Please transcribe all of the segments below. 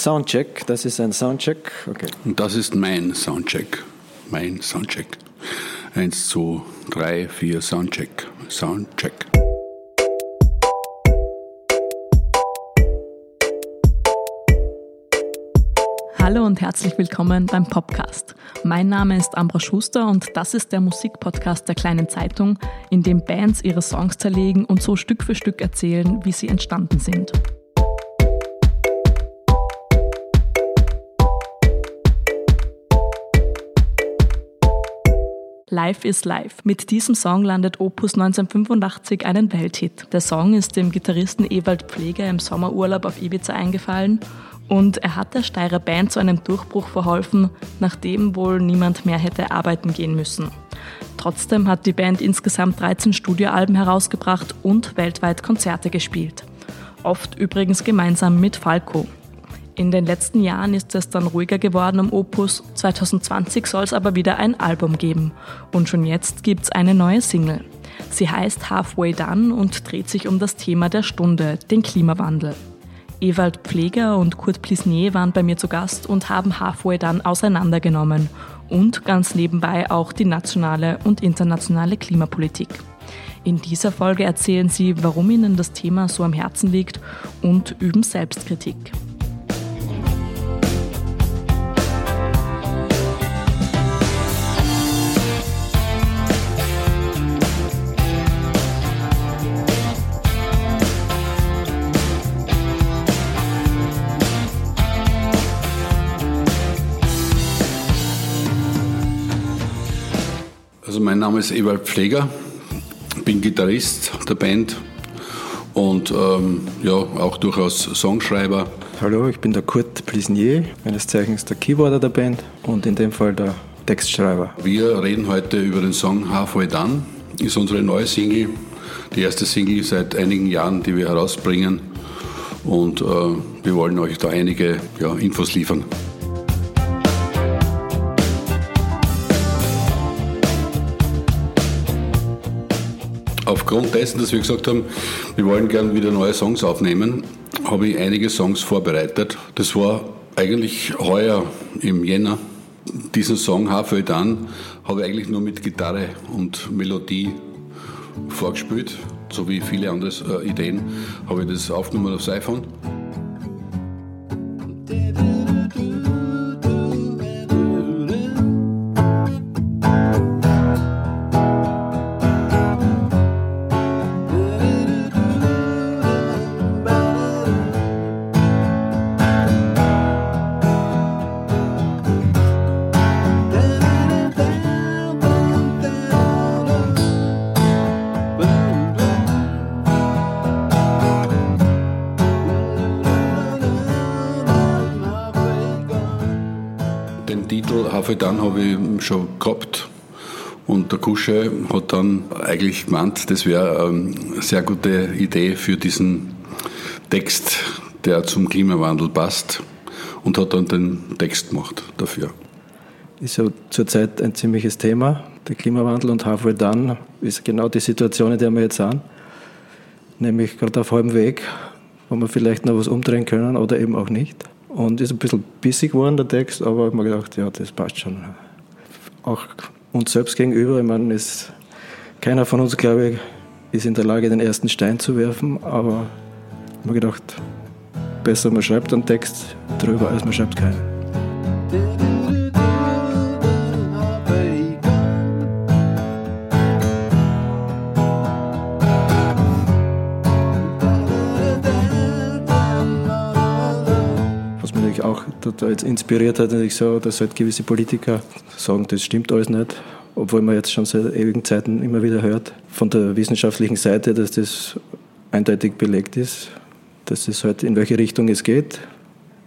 Soundcheck, das ist ein Soundcheck. Okay. Und das ist mein Soundcheck. Mein Soundcheck. Eins, zwei, drei, vier, Soundcheck. Soundcheck. Hallo und herzlich willkommen beim Podcast. Mein Name ist Ambra Schuster und das ist der Musikpodcast der kleinen Zeitung, in dem Bands ihre Songs zerlegen und so Stück für Stück erzählen, wie sie entstanden sind. Life is Life. Mit diesem Song landet Opus 1985 einen Welthit. Der Song ist dem Gitarristen Ewald Pfleger im Sommerurlaub auf Ibiza eingefallen und er hat der Steirer Band zu einem Durchbruch verholfen, nachdem wohl niemand mehr hätte arbeiten gehen müssen. Trotzdem hat die Band insgesamt 13 Studioalben herausgebracht und weltweit Konzerte gespielt. Oft übrigens gemeinsam mit Falco. In den letzten Jahren ist es dann ruhiger geworden um Opus. 2020 soll es aber wieder ein Album geben. Und schon jetzt gibt es eine neue Single. Sie heißt Halfway Done und dreht sich um das Thema der Stunde, den Klimawandel. Ewald Pfleger und Kurt Plisnier waren bei mir zu Gast und haben Halfway Done auseinandergenommen und ganz nebenbei auch die nationale und internationale Klimapolitik. In dieser Folge erzählen sie, warum ihnen das Thema so am Herzen liegt und üben Selbstkritik. Mein Name ist Ewald Pfleger, bin Gitarrist der Band und ähm, ja, auch durchaus Songschreiber. Hallo, ich bin der Kurt Plisnier, meines Zeichens der Keyboarder der Band und in dem Fall der Textschreiber. Wir reden heute über den Song Halfway Done. Ist unsere neue Single, die erste Single seit einigen Jahren, die wir herausbringen. Und äh, wir wollen euch da einige ja, Infos liefern. Aufgrund dessen, dass wir gesagt haben, wir wollen gerne wieder neue Songs aufnehmen, habe ich einige Songs vorbereitet. Das war eigentlich heuer im Jänner. Diesen Song Halfway Done habe ich eigentlich nur mit Gitarre und Melodie vorgespielt, so wie viele andere äh, Ideen, habe ich das aufgenommen aufs iPhone. Titel Done habe ich schon gehabt. Und der Kusche hat dann eigentlich gemeint, das wäre eine sehr gute Idee für diesen Text, der zum Klimawandel passt. Und hat dann den Text gemacht dafür. Ist ja zurzeit ein ziemliches Thema, der Klimawandel und Halfway Done ist genau die Situation, in der wir jetzt sind. Nämlich gerade auf halbem Weg, wo wir vielleicht noch was umdrehen können oder eben auch nicht. Und ist ein bisschen bissig geworden, der Text, aber ich habe mir gedacht, ja, das passt schon. Auch uns selbst gegenüber, ich meine, ist, keiner von uns, glaube ich, ist in der Lage, den ersten Stein zu werfen, aber ich habe mir gedacht, besser man schreibt einen Text drüber, als man schreibt keinen. Total inspiriert hat, natürlich so, dass halt gewisse Politiker sagen, das stimmt alles nicht, obwohl man jetzt schon seit ewigen Zeiten immer wieder hört, von der wissenschaftlichen Seite, dass das eindeutig belegt ist, dass es halt in welche Richtung es geht,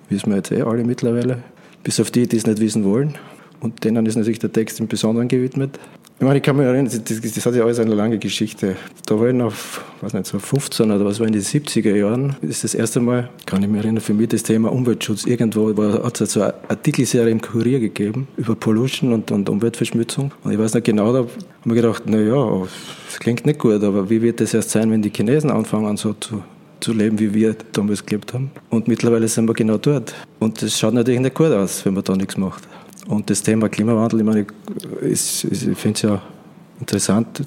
wissen wir jetzt eh alle mittlerweile, bis auf die, die es nicht wissen wollen. Und denen ist natürlich der Text im Besonderen gewidmet. Ich meine, ich kann mich erinnern, das, das, hat ja alles eine lange Geschichte. Da war ich noch, weiß nicht, so 15 oder was war in den 70er Jahren, das ist das erste Mal, kann ich mich erinnern, für mich das Thema Umweltschutz. Irgendwo hat es so eine Artikelserie im Kurier gegeben über Pollution und, und Umweltverschmutzung. Und ich weiß nicht genau, da habe ich gedacht, na ja, das klingt nicht gut, aber wie wird das erst sein, wenn die Chinesen anfangen, so zu zu leben, wie wir damals gelebt haben. Und mittlerweile sind wir genau dort. Und das schaut natürlich nicht gut aus, wenn man da nichts macht. Und das Thema Klimawandel, ich meine, ich finde es ja interessant.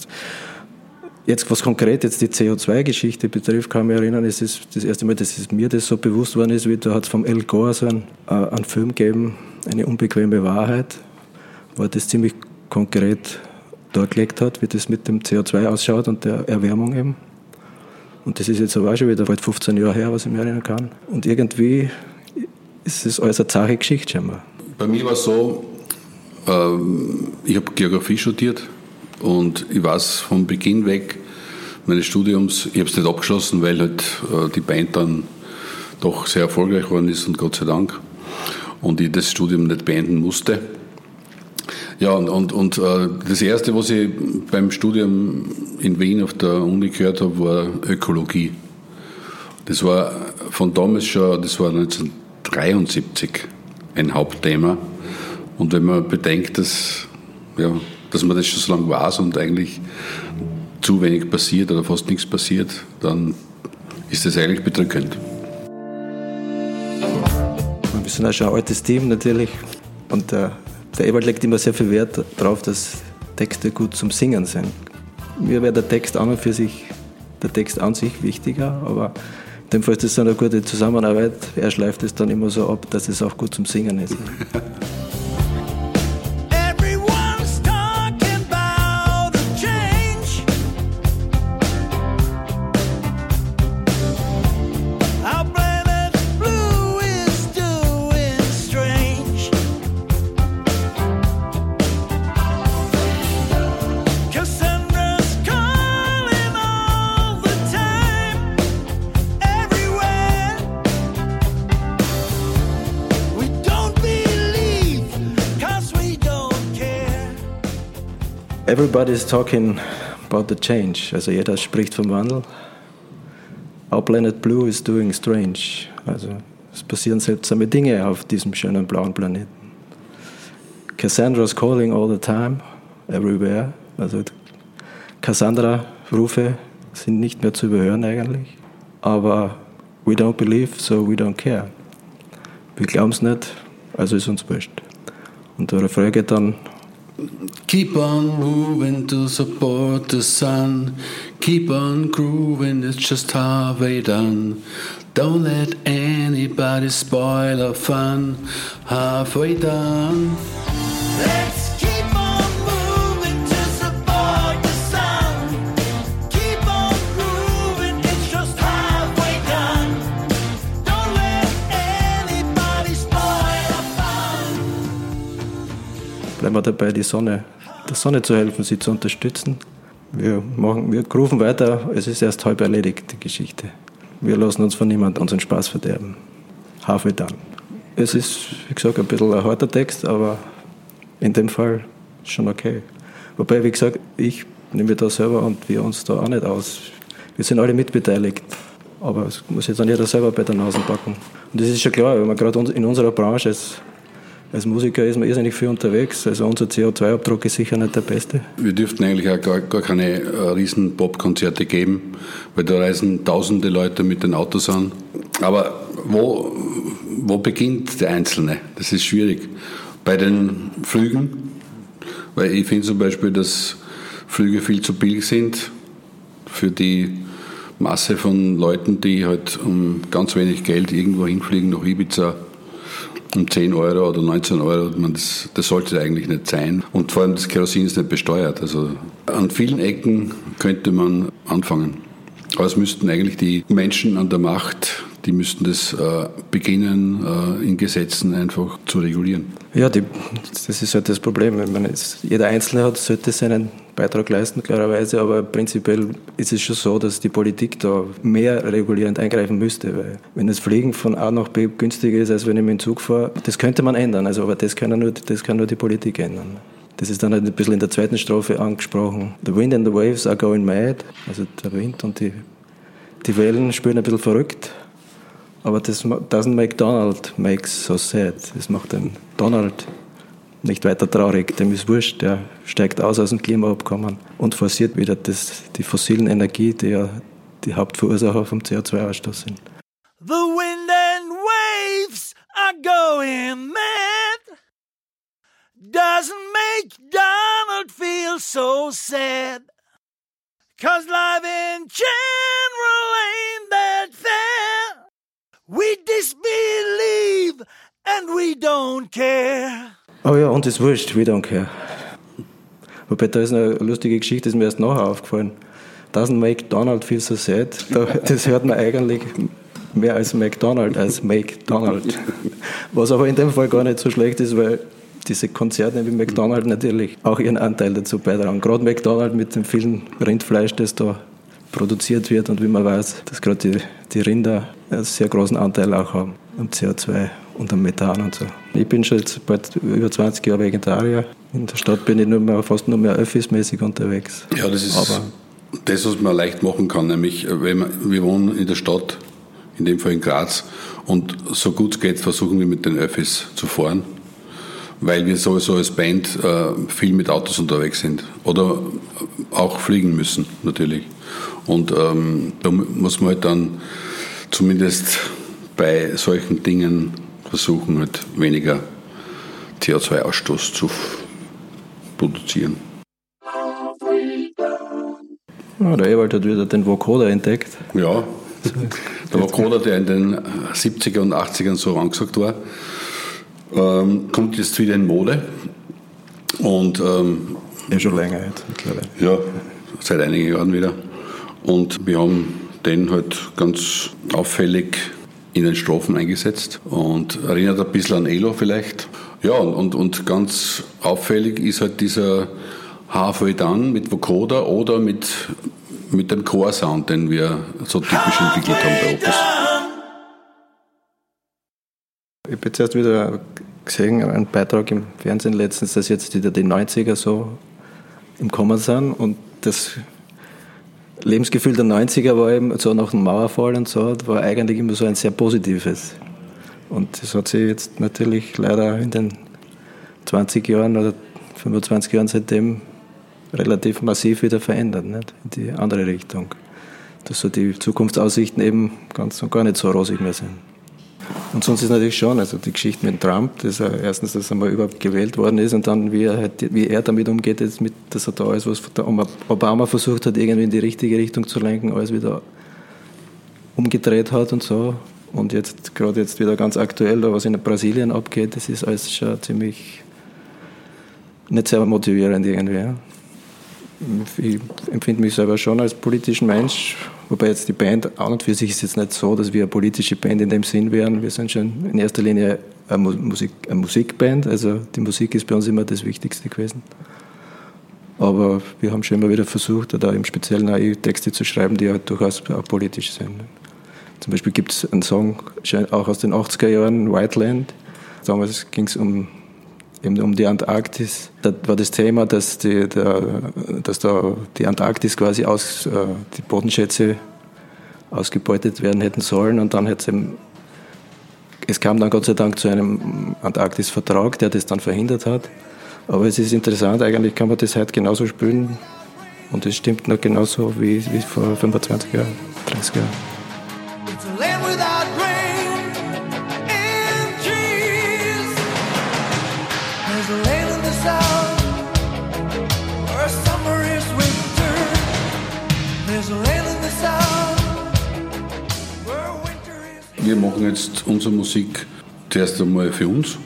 Jetzt, was konkret jetzt die CO2-Geschichte betrifft, kann ich mich erinnern, es ist das erste Mal, dass mir das so bewusst worden ist, wie da hat es vom El Gore so einen, äh, einen Film gegeben, eine unbequeme Wahrheit, wo er das ziemlich konkret dargelegt hat, wie das mit dem CO2 ausschaut und der Erwärmung eben. Und das ist jetzt aber auch schon wieder bald 15 Jahre her, was ich mich erinnern kann. Und irgendwie ist es alles eine zahre Geschichte scheinbar. Bei mir war es so, ähm, ich habe Geografie studiert und ich weiß von Beginn weg meines Studiums, ich habe es nicht abgeschlossen, weil halt äh, die Band dann doch sehr erfolgreich geworden ist und Gott sei Dank und ich das Studium nicht beenden musste. Ja, und, und, und äh, das Erste, was ich beim Studium in Wien auf der Uni gehört habe, war Ökologie. Das war von damals schon, das war 1973 ein Hauptthema. Und wenn man bedenkt, dass, ja, dass man das schon so lange weiß und eigentlich zu wenig passiert oder fast nichts passiert, dann ist das eigentlich bedrückend. Wir sind auch schon ein altes Team natürlich und der der Ewald legt immer sehr viel Wert darauf, dass Texte gut zum Singen sind. Mir wäre der Text an und für sich, der Text an sich wichtiger, aber dem Fall ist das eine gute Zusammenarbeit. Er schleift es dann immer so ab, dass es auch gut zum Singen ist. Everybody is talking about the change. Also jeder spricht vom Wandel. Our planet blue is doing strange. Also es passieren seltsame Dinge auf diesem schönen blauen Planeten. Cassandra's calling all the time, everywhere. Also Cassandra-Rufe sind nicht mehr zu überhören eigentlich. Aber we don't believe, so we don't care. Wir glauben es nicht, also ist uns wurscht. Und der Refrain geht dann Keep on moving to support the sun. Keep on grooving, it's just halfway done. Don't let anybody spoil our fun. Halfway done. Let's wir dabei, die Sonne, der Sonne zu helfen, sie zu unterstützen. Wir, machen, wir rufen weiter, es ist erst halb erledigt, die Geschichte. Wir lassen uns von niemandem unseren Spaß verderben. Hafe dann. Es ist, wie gesagt, ein bisschen ein harter Text, aber in dem Fall schon okay. Wobei, wie gesagt, ich nehme da selber und wir uns da auch nicht aus. Wir sind alle mitbeteiligt, aber es muss jetzt auch jeder selber bei der Nase packen. Und das ist schon klar, wenn man gerade in unserer Branche ist, als Musiker ist man irrsinnig viel unterwegs, also unser CO2-Abdruck ist sicher nicht der beste. Wir dürften eigentlich auch gar, gar keine äh, riesen Pop-Konzerte geben, weil da reisen tausende Leute mit den Autos an. Aber wo, wo beginnt der Einzelne? Das ist schwierig. Bei den Flügen, weil ich finde zum Beispiel, dass Flüge viel zu billig sind für die Masse von Leuten, die halt um ganz wenig Geld irgendwo hinfliegen, nach Ibiza um 10 Euro oder 19 Euro. Das, das sollte eigentlich nicht sein. Und vor allem das Kerosin ist nicht besteuert. Also an vielen Ecken könnte man anfangen. Aber es müssten eigentlich die Menschen an der Macht, die müssten das äh, beginnen, äh, in Gesetzen einfach zu regulieren. Ja, die, das ist halt das Problem. Ich meine, jeder Einzelne hat, sollte seinen Beitrag leisten, klarerweise, aber prinzipiell ist es schon so, dass die Politik da mehr regulierend eingreifen müsste, weil wenn das Fliegen von A nach B günstiger ist, als wenn ich mit dem Zug fahre, das könnte man ändern, also, aber das kann, nur, das kann nur die Politik ändern. Das ist dann halt ein bisschen in der zweiten Strophe angesprochen. The wind and the waves are going mad. Also der Wind und die, die Wellen spüren ein bisschen verrückt. Aber das doesn't make Donald makes so sad. Das macht den Donald nicht weiter traurig. Dem ist wurscht, der steigt aus aus dem Klimaabkommen und forciert wieder das, die fossilen Energie, die ja die Hauptverursacher vom CO2-Ausstoß sind. The wind and waves are going mad. Doesn't make Donald feel so sad. Cause life in general ain't. We disbelieve and we don't care. Oh ja, und ist wurscht, we don't care. Wobei da ist eine lustige Geschichte, ist mir erst nachher aufgefallen. Doesn't make Donald feel so sad. Das hört man eigentlich mehr als McDonald als Make Donald. Was aber in dem Fall gar nicht so schlecht ist, weil diese Konzerne wie McDonald natürlich auch ihren Anteil dazu beitragen. Gerade McDonald mit dem vielen Rindfleisch, das da produziert wird und wie man weiß, dass gerade die, die Rinder einen sehr großen Anteil auch haben am CO2 und am Methan und so. Ich bin schon jetzt bald über 20 Jahre Vegetarier. In der Stadt bin ich nur mehr, fast nur mehr öffismäßig unterwegs. Ja, das ist Aber das, was man leicht machen kann. Nämlich, wenn man, wir wohnen in der Stadt, in dem Fall in Graz, und so gut es geht, versuchen wir mit den Öffis zu fahren weil wir sowieso als Band äh, viel mit Autos unterwegs sind oder auch fliegen müssen natürlich. Und ähm, da muss man halt dann zumindest bei solchen Dingen versuchen, halt weniger CO2-Ausstoß zu produzieren. Ja, der Ewald hat wieder den Vocoder entdeckt. Ja, der Vocoder, der in den 70er und 80ern so angesagt war, ähm, kommt jetzt wieder in Mode. Und, ähm, ja, schon länger jetzt mittlerweile. Ja, seit einigen Jahren wieder. Und wir haben den halt ganz auffällig in den Strophen eingesetzt und erinnert ein bisschen an Elo vielleicht. Ja, und, und, ganz auffällig ist halt dieser Halfway Done mit Vocoder oder mit, mit dem Chorsound, den wir so typisch entwickelt haben bei Opus. Ich habe jetzt erst wieder gesehen, einen Beitrag im Fernsehen letztens, dass jetzt wieder die 90er so im Kommen sind und das Lebensgefühl der 90er war eben so nach dem Mauerfall und so, war eigentlich immer so ein sehr positives. Und das hat sich jetzt natürlich leider in den 20 Jahren oder 25 Jahren seitdem relativ massiv wieder verändert, nicht? in die andere Richtung. Dass so die Zukunftsaussichten eben ganz und gar nicht so rosig mehr sind. Und sonst ist natürlich schon, also die Geschichte mit Trump, dass er erstens, dass er mal überhaupt gewählt worden ist und dann, wie er, halt, wie er damit umgeht, jetzt mit, dass er da alles, was Obama versucht hat, irgendwie in die richtige Richtung zu lenken, alles wieder umgedreht hat und so. Und jetzt, gerade jetzt wieder ganz aktuell, was in Brasilien abgeht, das ist alles schon ziemlich nicht sehr motivierend irgendwie. Ich empfinde mich selber schon als politischen Mensch, wobei jetzt die Band an und für sich ist jetzt nicht so, dass wir eine politische Band in dem Sinn wären. Wir sind schon in erster Linie eine, Musik, eine Musikband, also die Musik ist bei uns immer das Wichtigste gewesen. Aber wir haben schon immer wieder versucht, da im Speziellen auch Texte zu schreiben, die halt durchaus politisch sind. Zum Beispiel gibt es einen Song, auch aus den 80er Jahren, Whiteland. Damals ging es um eben um die Antarktis. Da war das Thema, dass, die, der, dass da die Antarktis quasi aus, äh, die Bodenschätze ausgebeutet werden hätten sollen und dann hätte es es kam dann Gott sei Dank zu einem Antarktis-Vertrag, der das dann verhindert hat. Aber es ist interessant, eigentlich kann man das heute genauso spielen und es stimmt noch genauso wie, wie vor 25 Jahren, 30 Jahren. Wir machen jetzt unsere Musik zuerst einmal für uns.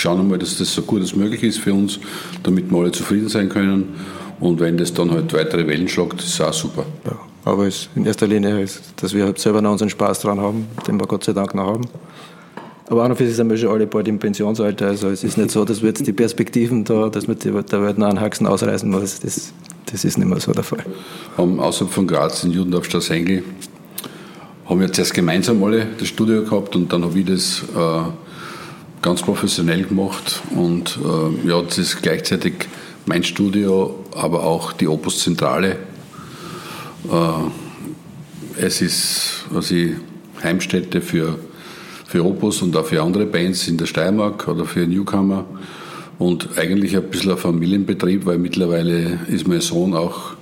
Schauen einmal, dass das so gut als möglich ist für uns, damit wir alle zufrieden sein können. Und wenn das dann halt weitere Wellen schlagt, ist es auch super. Ja, aber es in erster Linie ist, dass wir halt selber noch unseren Spaß dran haben, den wir Gott sei Dank noch haben. Aber auch noch für sich sind wir schon alle bald im Pensionsalter. Also es ist nicht so, dass wir jetzt die Perspektiven da, dass man die, der Welt noch einen Haxen ausreißen muss. Das, das ist nicht mehr so der Fall. Haben außerhalb von Graz in Judendorf Engel haben wir zuerst gemeinsam alle das Studio gehabt und dann habe ich das äh, ganz professionell gemacht und äh, ja, das ist gleichzeitig mein Studio, aber auch die Opus Zentrale. Äh, es ist also Heimstätte für, für Opus und auch für andere Bands in der Steiermark oder für Newcomer und eigentlich ein bisschen ein Familienbetrieb, weil mittlerweile ist mein Sohn auch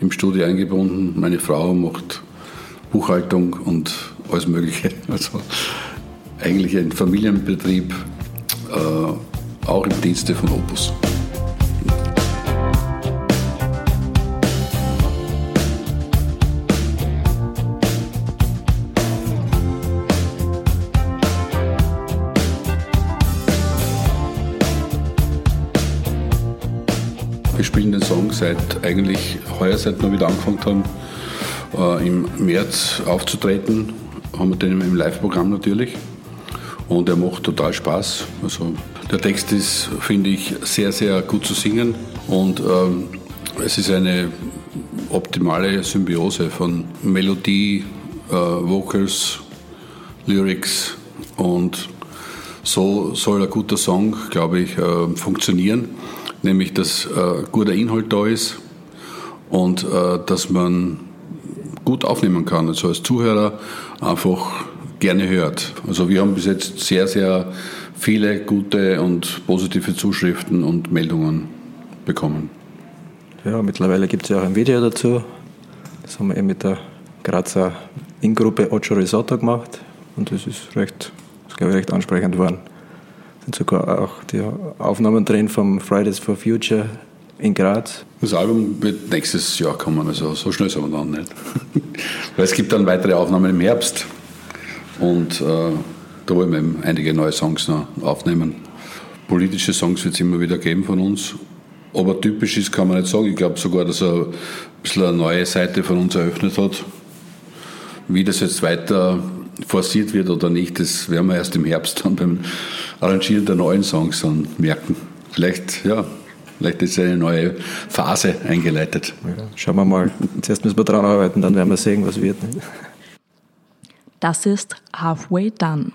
im Studio eingebunden. Meine Frau macht Buchhaltung und alles Mögliche. Also eigentlich ein Familienbetrieb, äh, auch im Dienste von Opus. Wir spielen den Song seit eigentlich heuer, seit wir wieder angefangen haben, äh, im März aufzutreten. Haben wir den im Live-Programm natürlich. Und er macht total Spaß. Also der Text ist, finde ich, sehr, sehr gut zu singen. Und ähm, es ist eine optimale Symbiose von Melodie, äh, Vocals, Lyrics und so soll ein guter Song, glaube ich, äh, funktionieren. Nämlich, dass äh, guter Inhalt da ist und äh, dass man gut aufnehmen kann. Also als Zuhörer einfach gerne hört. Also wir haben bis jetzt sehr, sehr viele gute und positive Zuschriften und Meldungen bekommen. Ja, mittlerweile gibt es ja auch ein Video dazu. Das haben wir eben mit der Grazer Ingruppe Ocho Risotto gemacht und das ist recht, das glaube ich, recht ansprechend geworden. Es sind sogar auch die Aufnahmen drin vom Fridays for Future in Graz. Das Album wird nächstes Jahr kommen, also so schnell sind wir dann nicht. Weil es gibt dann weitere Aufnahmen im Herbst und äh, da wollen wir eben einige neue Songs noch aufnehmen. Politische Songs wird es immer wieder geben von uns. Aber typisch ist, kann man nicht sagen. Ich glaube sogar, dass er ein bisschen eine neue Seite von uns eröffnet hat. Wie das jetzt weiter forciert wird oder nicht, das werden wir erst im Herbst dann beim Arrangieren der neuen Songs dann merken. Vielleicht, ja, vielleicht ist eine neue Phase eingeleitet. Ja, schauen wir mal. Zuerst müssen wir dran arbeiten, dann werden wir sehen, was wird. Das ist Halfway Done.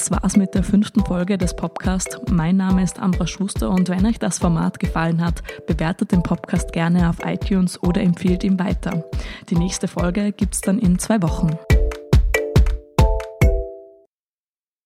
Das war's mit der fünften Folge des Podcasts. Mein Name ist Ambra Schuster und wenn euch das Format gefallen hat, bewertet den Podcast gerne auf iTunes oder empfiehlt ihn weiter. Die nächste Folge gibt's dann in zwei Wochen.